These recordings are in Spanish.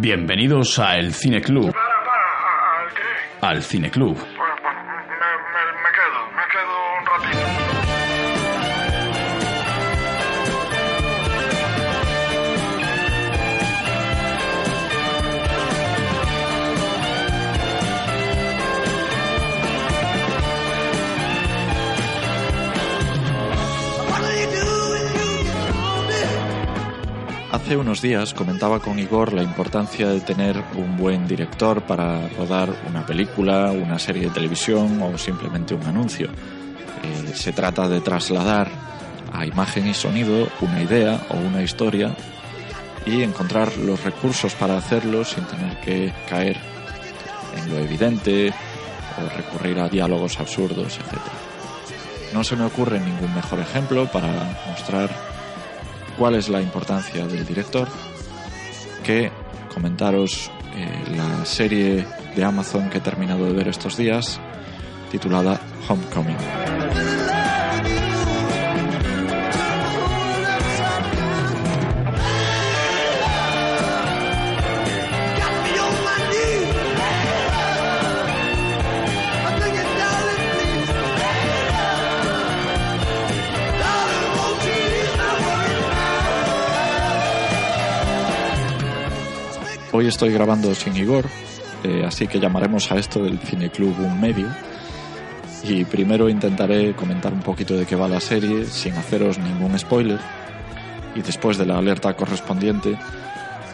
Bienvenidos a El Cine Club. Al Cine Club. Hace unos días comentaba con Igor la importancia de tener un buen director para rodar una película, una serie de televisión o simplemente un anuncio. Eh, se trata de trasladar a imagen y sonido una idea o una historia y encontrar los recursos para hacerlo sin tener que caer en lo evidente o recurrir a diálogos absurdos, etc. No se me ocurre ningún mejor ejemplo para mostrar cuál es la importancia del director que comentaros eh, la serie de Amazon que he terminado de ver estos días titulada Homecoming. Hoy estoy grabando sin Igor, eh, así que llamaremos a esto el Cineclub un medio. Y primero intentaré comentar un poquito de qué va la serie sin haceros ningún spoiler. Y después de la alerta correspondiente,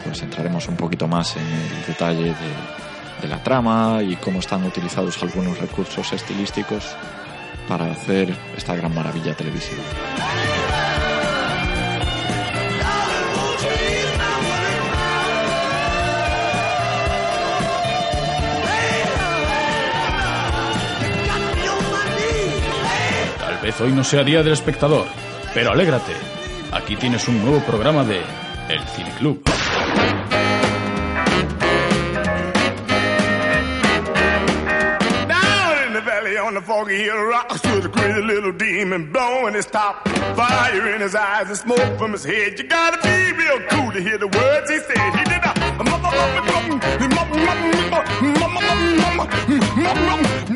pues entraremos un poquito más en el detalle de, de la trama y cómo están utilizados algunos recursos estilísticos para hacer esta gran maravilla televisiva. Vez hoy no sea día del espectador, pero alégrate. Aquí tienes un nuevo programa de El Cine Club. The on the foggy hill rock stood a crazy little demon blowing his top. Fire in his eyes and smoke from his head. You gotta be real cool to hear the words he said. He did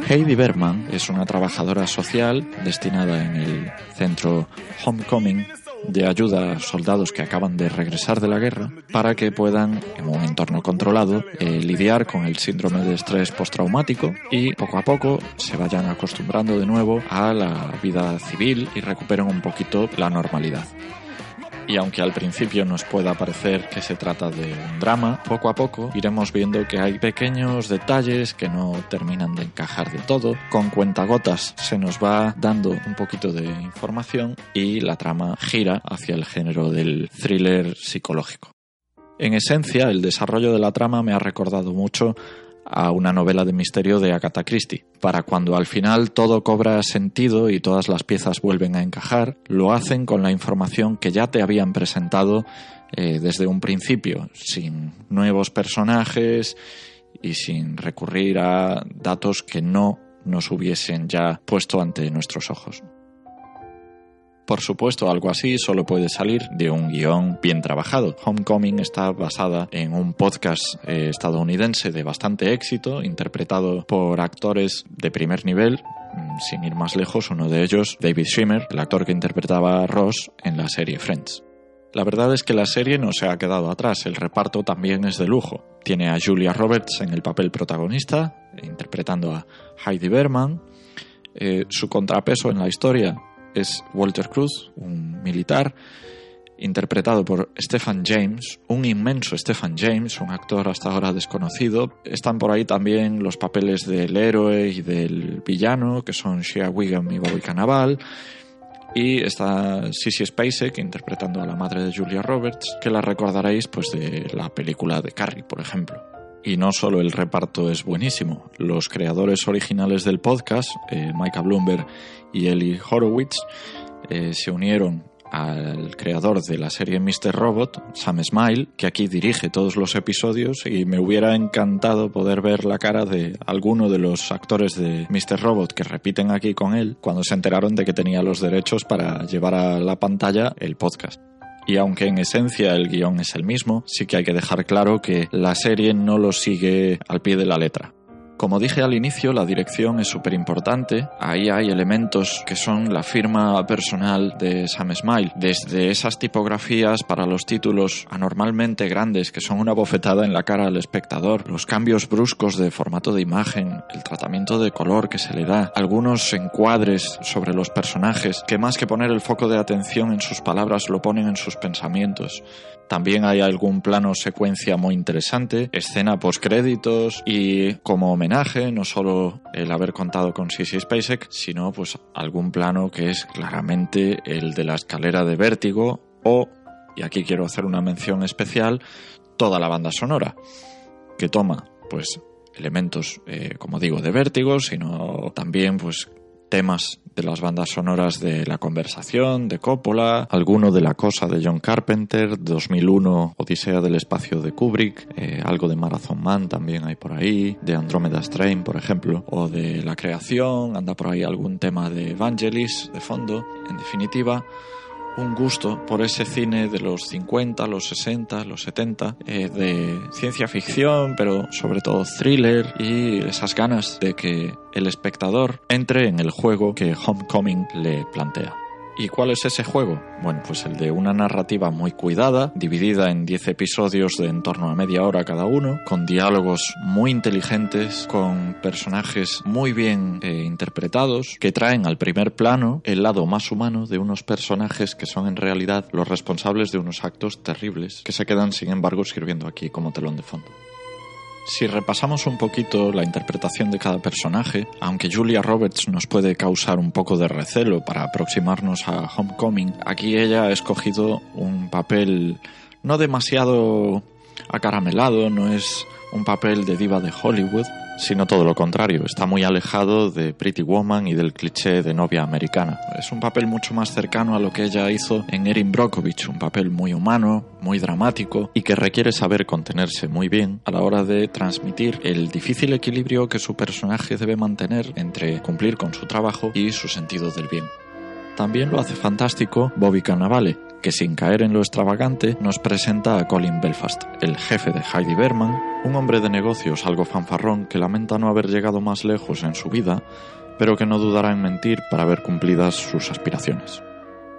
Heidi Berman es una trabajadora social destinada en el centro Homecoming de ayuda a soldados que acaban de regresar de la guerra para que puedan, en un entorno controlado, eh, lidiar con el síndrome de estrés postraumático y poco a poco se vayan acostumbrando de nuevo a la vida civil y recuperen un poquito la normalidad. Y aunque al principio nos pueda parecer que se trata de un drama, poco a poco iremos viendo que hay pequeños detalles que no terminan de encajar de todo. Con cuentagotas se nos va dando un poquito de información y la trama gira hacia el género del thriller psicológico. En esencia, el desarrollo de la trama me ha recordado mucho a una novela de misterio de Agatha Christie. Para cuando al final todo cobra sentido y todas las piezas vuelven a encajar, lo hacen con la información que ya te habían presentado eh, desde un principio, sin nuevos personajes y sin recurrir a datos que no nos hubiesen ya puesto ante nuestros ojos. Por supuesto, algo así solo puede salir de un guion bien trabajado. Homecoming está basada en un podcast eh, estadounidense de bastante éxito, interpretado por actores de primer nivel. Mm, Sin ir más lejos, uno de ellos, David Schwimmer, el actor que interpretaba a Ross en la serie Friends. La verdad es que la serie no se ha quedado atrás, el reparto también es de lujo. Tiene a Julia Roberts en el papel protagonista, interpretando a Heidi Berman. Eh, su contrapeso en la historia es Walter Cruz, un militar, interpretado por Stephen James, un inmenso Stephen James, un actor hasta ahora desconocido. Están por ahí también los papeles del héroe y del villano, que son Shea Wiggum y Bobby Cannavale. Y está Sissy Spacek interpretando a la madre de Julia Roberts, que la recordaréis pues de la película de Carrie, por ejemplo. Y no solo el reparto es buenísimo, los creadores originales del podcast, eh, Micah Bloomberg y Eli Horowitz, eh, se unieron al creador de la serie Mr. Robot, Sam Smile, que aquí dirige todos los episodios y me hubiera encantado poder ver la cara de alguno de los actores de Mr. Robot que repiten aquí con él cuando se enteraron de que tenía los derechos para llevar a la pantalla el podcast. Y aunque en esencia el guion es el mismo, sí que hay que dejar claro que la serie no lo sigue al pie de la letra. Como dije al inicio, la dirección es súper importante. Ahí hay elementos que son la firma personal de Sam Smile. Desde esas tipografías para los títulos anormalmente grandes que son una bofetada en la cara al espectador, los cambios bruscos de formato de imagen, el tratamiento de color que se le da, algunos encuadres sobre los personajes que más que poner el foco de atención en sus palabras lo ponen en sus pensamientos. También hay algún plano secuencia muy interesante, escena post créditos y como homenaje no solo el haber contado con Sissy Spacek, sino pues algún plano que es claramente el de la escalera de vértigo o, y aquí quiero hacer una mención especial, toda la banda sonora, que toma pues elementos, eh, como digo, de vértigo, sino también pues temas de las bandas sonoras de La Conversación, de Coppola, alguno de La Cosa de John Carpenter, 2001 Odisea del Espacio de Kubrick, eh, algo de Marathon Man también hay por ahí, de Andromeda Strain, por ejemplo, o de La Creación, anda por ahí algún tema de Evangelis de fondo. En definitiva, un gusto por ese cine de los 50, los 60, los 70, eh, de ciencia ficción, pero sobre todo thriller y esas ganas de que el espectador entre en el juego que Homecoming le plantea. ¿Y cuál es ese juego? Bueno, pues el de una narrativa muy cuidada, dividida en 10 episodios de en torno a media hora cada uno, con diálogos muy inteligentes, con personajes muy bien eh, interpretados, que traen al primer plano el lado más humano de unos personajes que son en realidad los responsables de unos actos terribles, que se quedan sin embargo sirviendo aquí como telón de fondo. Si repasamos un poquito la interpretación de cada personaje, aunque Julia Roberts nos puede causar un poco de recelo para aproximarnos a Homecoming, aquí ella ha escogido un papel no demasiado acaramelado, no es un papel de diva de Hollywood, sino todo lo contrario, está muy alejado de Pretty Woman y del cliché de novia americana. Es un papel mucho más cercano a lo que ella hizo en Erin Brockovich, un papel muy humano, muy dramático y que requiere saber contenerse muy bien a la hora de transmitir el difícil equilibrio que su personaje debe mantener entre cumplir con su trabajo y su sentido del bien. También lo hace fantástico Bobby Cannavale, que sin caer en lo extravagante nos presenta a Colin Belfast, el jefe de Heidi Berman, un hombre de negocios algo fanfarrón que lamenta no haber llegado más lejos en su vida, pero que no dudará en mentir para ver cumplidas sus aspiraciones.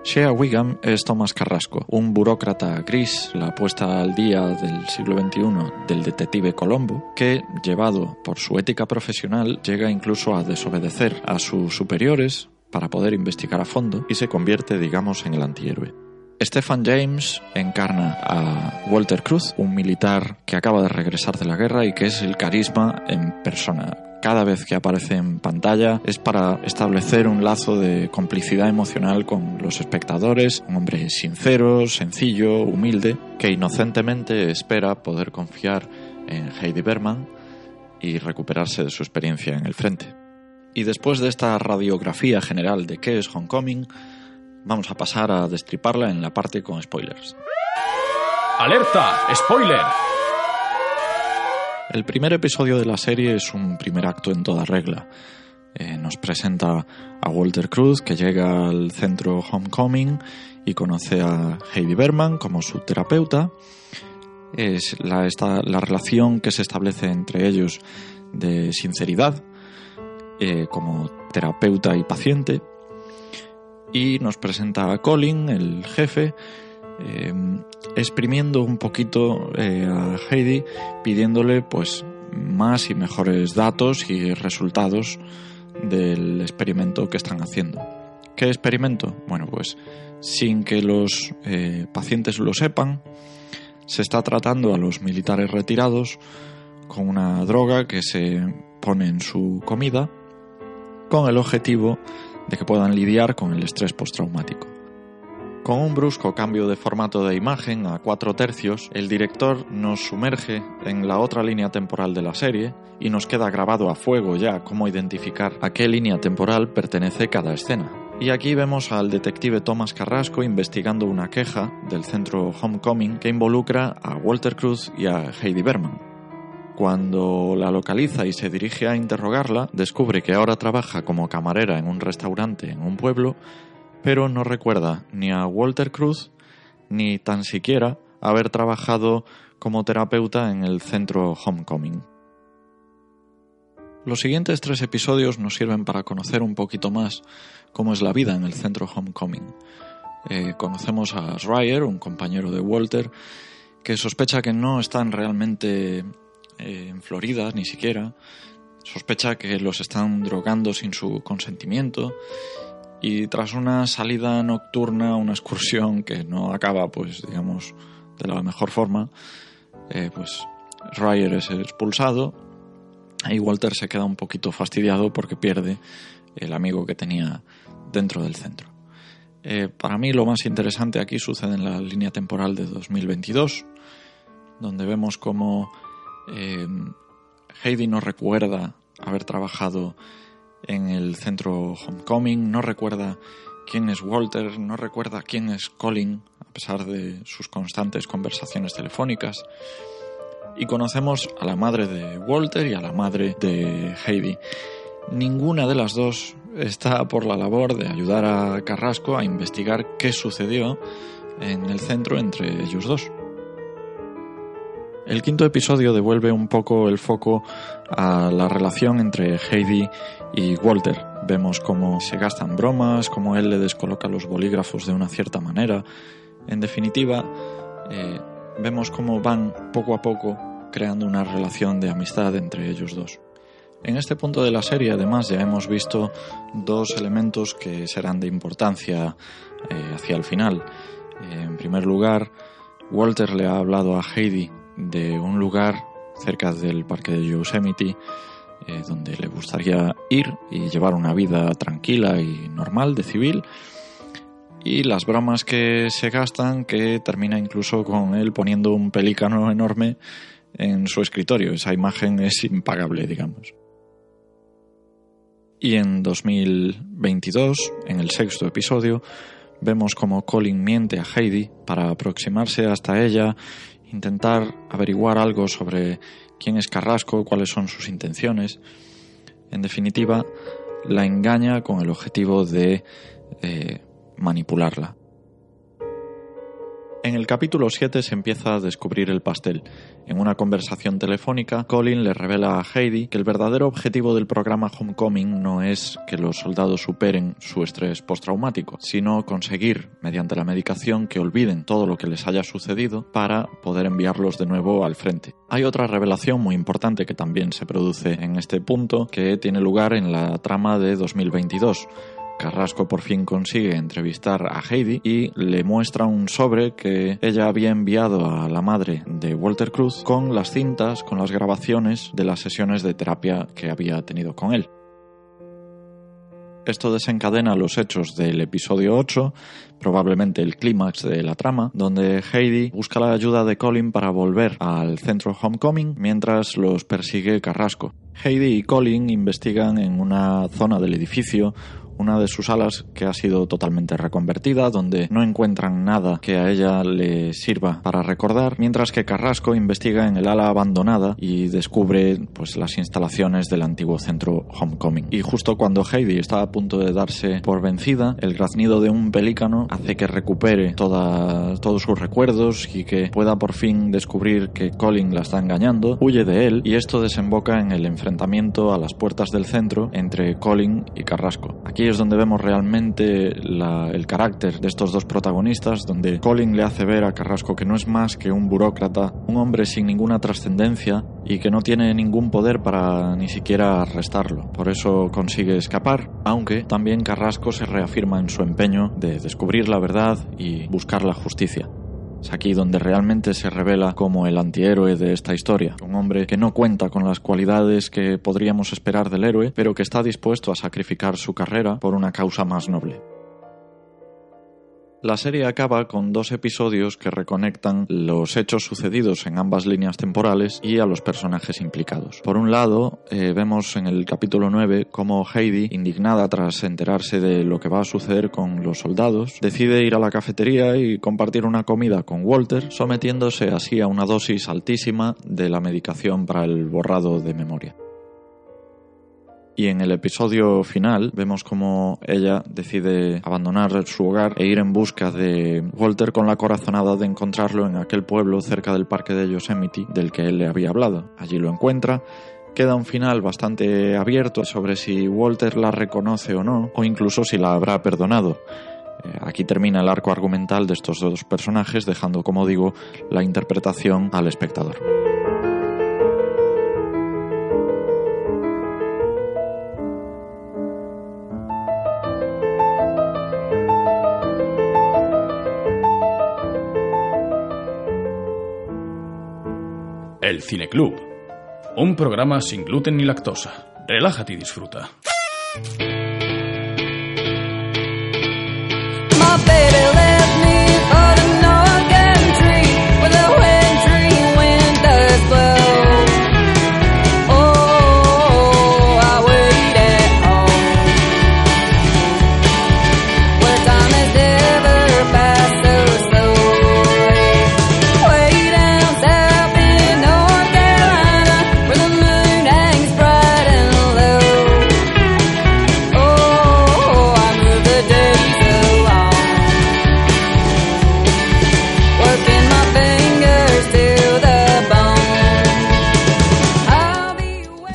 Shea Wiggum es Thomas Carrasco, un burócrata gris, la puesta al día del siglo XXI del detective Colombo, que, llevado por su ética profesional, llega incluso a desobedecer a sus superiores para poder investigar a fondo y se convierte, digamos, en el antihéroe. Stephen James encarna a Walter Cruz, un militar que acaba de regresar de la guerra y que es el carisma en persona. Cada vez que aparece en pantalla es para establecer un lazo de complicidad emocional con los espectadores, un hombre sincero, sencillo, humilde, que inocentemente espera poder confiar en Heidi Berman y recuperarse de su experiencia en el frente. Y después de esta radiografía general de qué es Homecoming, vamos a pasar a destriparla en la parte con spoilers. ¡Alerta! ¡Spoiler! El primer episodio de la serie es un primer acto en toda regla. Eh, nos presenta a Walter Cruz, que llega al centro Homecoming y conoce a Heidi Berman como su terapeuta. Es la, la relación que se establece entre ellos de sinceridad, eh, como terapeuta y paciente. Y nos presenta a Colin, el jefe, eh, exprimiendo un poquito eh, a Heidi, pidiéndole pues más y mejores datos y resultados del experimento que están haciendo. ¿Qué experimento? Bueno, pues sin que los pacientes lo sepan, se está tratando a los militares retirados con una droga que se pone en su comida con el objetivo de que puedan lidiar con el estrés postraumático. Con un brusco cambio de formato de imagen a cuatro tercios, el director nos sumerge en la otra línea temporal de la serie y nos queda grabado a fuego ya cómo identificar a qué línea temporal pertenece cada escena. Y aquí vemos al detective Thomas Carrasco investigando una queja del centro Homecoming que involucra a Walter Cruz y a Heidi Berman. Cuando la localiza y se dirige a interrogarla, descubre que ahora trabaja como camarera en un restaurante en un pueblo pero no recuerda ni a Walter Cruz ni tan siquiera haber trabajado como terapeuta en el centro Homecoming. Los siguientes tres episodios nos sirven para conocer un poquito más cómo es la vida en el centro Homecoming. Eh, conocemos a Schreier, un compañero de Walter, que sospecha que no están realmente eh, en Florida, ni siquiera. Sospecha que los están drogando sin su consentimiento y tras una salida nocturna, una excursión que no acaba, pues digamos, de la mejor forma, eh, pues Ryer es expulsado y Walter se queda un poquito fastidiado porque pierde el amigo que tenía dentro del centro. Eh, para mí lo más interesante aquí sucede en la línea temporal de 2022, donde vemos como eh, Heidi nos recuerda haber trabajado en el centro Homecoming, no recuerda quién es Walter, no recuerda quién es Colin, a pesar de sus constantes conversaciones telefónicas. Y conocemos a la madre de Walter y a la madre de Heidi. Ninguna de las dos está por la labor de ayudar a Carrasco a investigar qué sucedió en el centro entre ellos dos. El quinto episodio devuelve un poco el foco a la relación entre Heidi y Walter. Vemos cómo se gastan bromas, cómo él le descoloca los bolígrafos de una cierta manera. En definitiva, eh, vemos cómo van poco a poco creando una relación de amistad entre ellos dos. En este punto de la serie, además, ya hemos visto dos elementos que serán de importancia eh, hacia el final. Eh, en primer lugar, Walter le ha hablado a Heidi de un lugar cerca del parque de Yosemite eh, donde le gustaría ir y llevar una vida tranquila y normal de civil y las bromas que se gastan que termina incluso con él poniendo un pelícano enorme en su escritorio. Esa imagen es impagable, digamos. Y en 2022, en el sexto episodio, vemos como Colin miente a Heidi para aproximarse hasta ella intentar averiguar algo sobre quién es Carrasco, cuáles son sus intenciones. En definitiva, la engaña con el objetivo de eh, manipularla. En el capítulo 7 se empieza a descubrir el pastel. En una conversación telefónica, Colin le revela a Heidi que el verdadero objetivo del programa Homecoming no es que los soldados superen su estrés postraumático, sino conseguir, mediante la medicación, que olviden todo lo que les haya sucedido para poder enviarlos de nuevo al frente. Hay otra revelación muy importante que también se produce en este punto, que tiene lugar en la trama de 2022 Carrasco por fin consigue entrevistar a Heidi y le muestra un sobre que ella había enviado a la madre de Walter Cruz con las cintas, con las grabaciones de las sesiones de terapia que había tenido con él. Esto desencadena los hechos del episodio 8, probablemente el clímax de la trama, donde Heidi busca la ayuda de Colin para volver al centro Homecoming mientras los persigue Carrasco. Heidi y Colin investigan en una zona del edificio una de sus alas que ha sido totalmente reconvertida, donde no encuentran nada que a ella le sirva para recordar, mientras que Carrasco investiga en el ala abandonada y descubre pues las instalaciones del antiguo centro Homecoming. Y justo cuando Heidi está a punto de darse por vencida, el graznido de un pelícano hace que recupere todos sus recuerdos y que pueda por fin descubrir que Colin la está engañando, huye de él y esto desemboca en el enfrentamiento a las puertas del centro entre Colin y Carrasco. Aquí es donde vemos realmente el carácter de estos dos protagonistas, donde Colin le hace ver a Carrasco que no es más que un burócrata, un hombre sin ninguna trascendencia y que no tiene ningún poder para ni siquiera arrestarlo. Por eso consigue escapar, aunque también Carrasco se reafirma en su empeño de descubrir la verdad y buscar la justicia. Es aquí donde realmente se revela como el antihéroe de esta historia, un hombre que no cuenta con las cualidades que podríamos esperar del héroe, pero que está dispuesto a sacrificar su carrera por una causa más noble. La serie acaba con dos episodios que reconectan los hechos sucedidos en ambas líneas temporales y a los personajes implicados. Por un lado, eh, vemos en el capítulo 9 cómo Heidi, indignada tras enterarse de lo que va a suceder con los soldados, decide ir a la cafetería y compartir una comida con Walter, sometiéndose así a una dosis altísima de la medicación para el borrado de memoria. Y en el episodio final vemos como ella decide abandonar su hogar e ir en busca de Walter con la corazonada de encontrarlo en aquel pueblo cerca del parque de Yosemite del que él le había hablado. Allí lo encuentra queda un final bastante abierto sobre si Walter la reconoce o no, o incluso si la habrá perdonado. Eh, aquí termina el arco argumental de estos dos personajes, dejando, como digo, la interpretación al espectador. El Cineclub. Un programa sin gluten ni lactosa. Relájate y disfruta.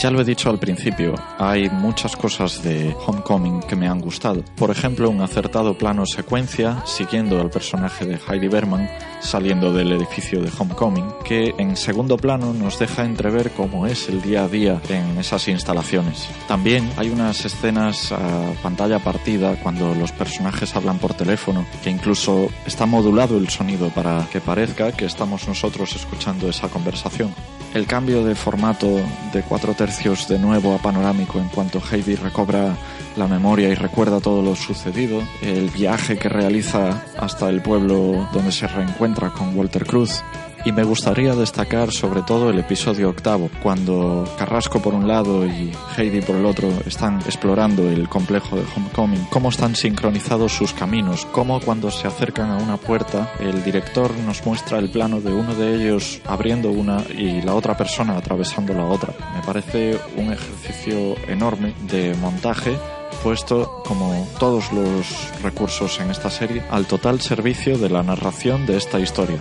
Ya lo he dicho al principio, hay muchas cosas de Homecoming que me han gustado. Por ejemplo, un acertado plano secuencia siguiendo al personaje de Heidi Berman saliendo del edificio de Homecoming, que en segundo plano nos deja entrever cómo es el día a día en esas instalaciones. También hay unas escenas a pantalla partida cuando los personajes hablan por teléfono, que incluso está modulado el sonido para que parezca que estamos nosotros escuchando esa conversación. El cambio de formato de cuatro tercios de nuevo a panorámico en cuanto Heidi recobra la memoria y recuerda todo lo sucedido, el viaje que realiza hasta el pueblo donde se reencuentra con Walter Cruz. Y me gustaría destacar sobre todo el episodio octavo, cuando Carrasco por un lado y Heidi por el otro están explorando el complejo de Homecoming, cómo están sincronizados sus caminos, cómo cuando se acercan a una puerta el director nos muestra el plano de uno de ellos abriendo una y la otra persona atravesando la otra. Me parece un ejercicio enorme de montaje puesto, como todos los recursos en esta serie, al total servicio de la narración de esta historia.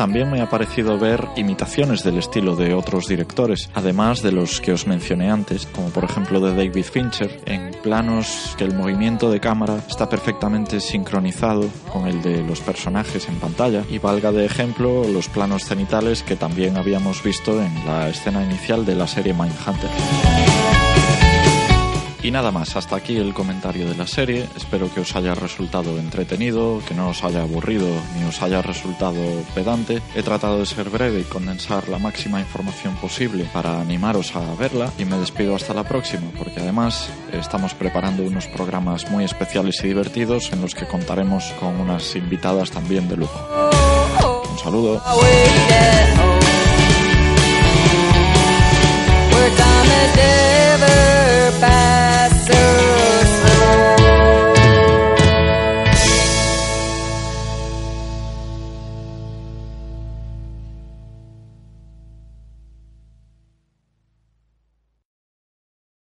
También me ha parecido ver imitaciones del estilo de otros directores, además de los que os mencioné antes, como por ejemplo de David Fincher, en planos que el movimiento de cámara está perfectamente sincronizado con el de los personajes en pantalla, y valga de ejemplo los planos cenitales que también habíamos visto en la escena inicial de la serie Mindhunter. Y nada más, hasta aquí el comentario de la serie. Espero que os haya resultado entretenido, que no os haya aburrido ni os haya resultado pedante. He tratado de ser breve y condensar la máxima información posible para animaros a verla y me despido hasta la próxima, porque además estamos preparando unos programas muy especiales y divertidos en los que contaremos con unas invitadas también de lujo. Un saludo.